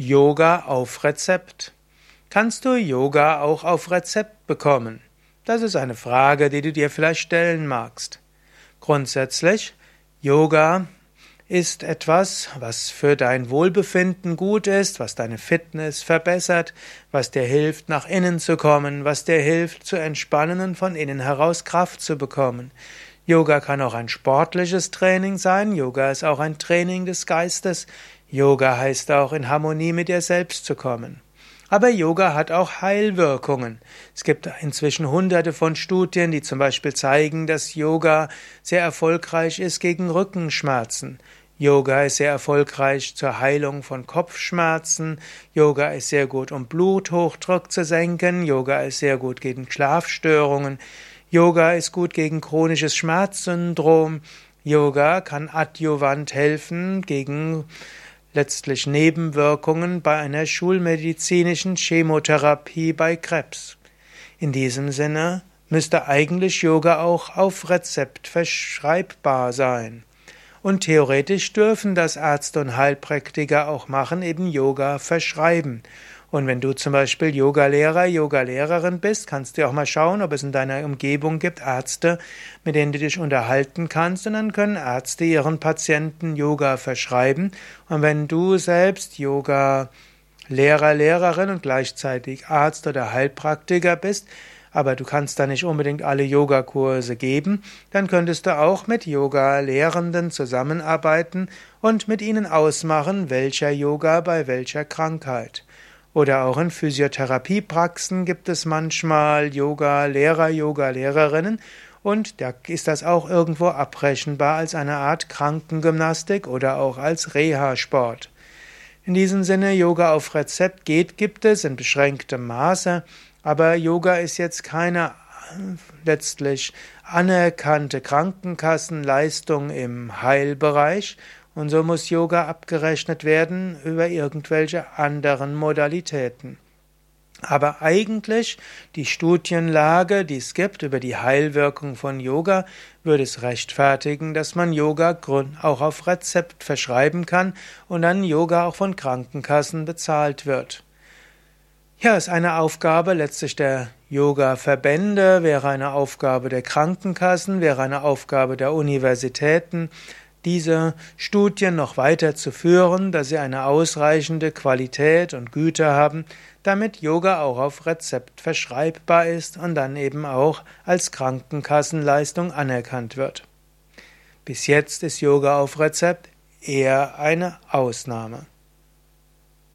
Yoga auf Rezept. Kannst du Yoga auch auf Rezept bekommen? Das ist eine Frage, die du dir vielleicht stellen magst. Grundsätzlich, Yoga ist etwas, was für dein Wohlbefinden gut ist, was deine Fitness verbessert, was dir hilft, nach innen zu kommen, was dir hilft, zu entspannen und von innen heraus Kraft zu bekommen. Yoga kann auch ein sportliches Training sein, Yoga ist auch ein Training des Geistes, Yoga heißt auch, in Harmonie mit dir selbst zu kommen. Aber Yoga hat auch Heilwirkungen. Es gibt inzwischen hunderte von Studien, die zum Beispiel zeigen, dass Yoga sehr erfolgreich ist gegen Rückenschmerzen. Yoga ist sehr erfolgreich zur Heilung von Kopfschmerzen. Yoga ist sehr gut, um Bluthochdruck zu senken. Yoga ist sehr gut gegen Schlafstörungen. Yoga ist gut gegen chronisches Schmerzsyndrom. Yoga kann adjuvant helfen gegen letztlich Nebenwirkungen bei einer schulmedizinischen Chemotherapie bei Krebs. In diesem Sinne müsste eigentlich Yoga auch auf Rezept verschreibbar sein. Und theoretisch dürfen das Ärzte und Heilpraktiker auch machen, eben Yoga verschreiben. Und wenn du zum Beispiel Yogalehrer, Yogalehrerin bist, kannst du auch mal schauen, ob es in deiner Umgebung gibt Ärzte, mit denen du dich unterhalten kannst. Und dann können Ärzte ihren Patienten Yoga verschreiben. Und wenn du selbst Yoga Lehrer, Lehrerin und gleichzeitig Arzt oder Heilpraktiker bist, aber du kannst da nicht unbedingt alle Yogakurse geben, dann könntest du auch mit Yoga-Lehrenden zusammenarbeiten und mit ihnen ausmachen, welcher Yoga bei welcher Krankheit. Oder auch in Physiotherapiepraxen gibt es manchmal Yoga-Lehrer, Yoga-Lehrerinnen. Und da ist das auch irgendwo abrechenbar als eine Art Krankengymnastik oder auch als Reha-Sport. In diesem Sinne, Yoga auf Rezept geht, gibt es in beschränktem Maße, aber Yoga ist jetzt keine letztlich anerkannte Krankenkassenleistung im Heilbereich und so muss Yoga abgerechnet werden über irgendwelche anderen Modalitäten. Aber eigentlich die Studienlage, die es gibt über die Heilwirkung von Yoga, würde es rechtfertigen, dass man Yoga auch auf Rezept verschreiben kann und dann Yoga auch von Krankenkassen bezahlt wird. Ja, ist eine Aufgabe letztlich der Yoga-Verbände, wäre eine Aufgabe der Krankenkassen, wäre eine Aufgabe der Universitäten, diese Studien noch weiter zu führen, dass sie eine ausreichende Qualität und Güte haben, damit Yoga auch auf Rezept verschreibbar ist und dann eben auch als Krankenkassenleistung anerkannt wird. Bis jetzt ist Yoga auf Rezept eher eine Ausnahme.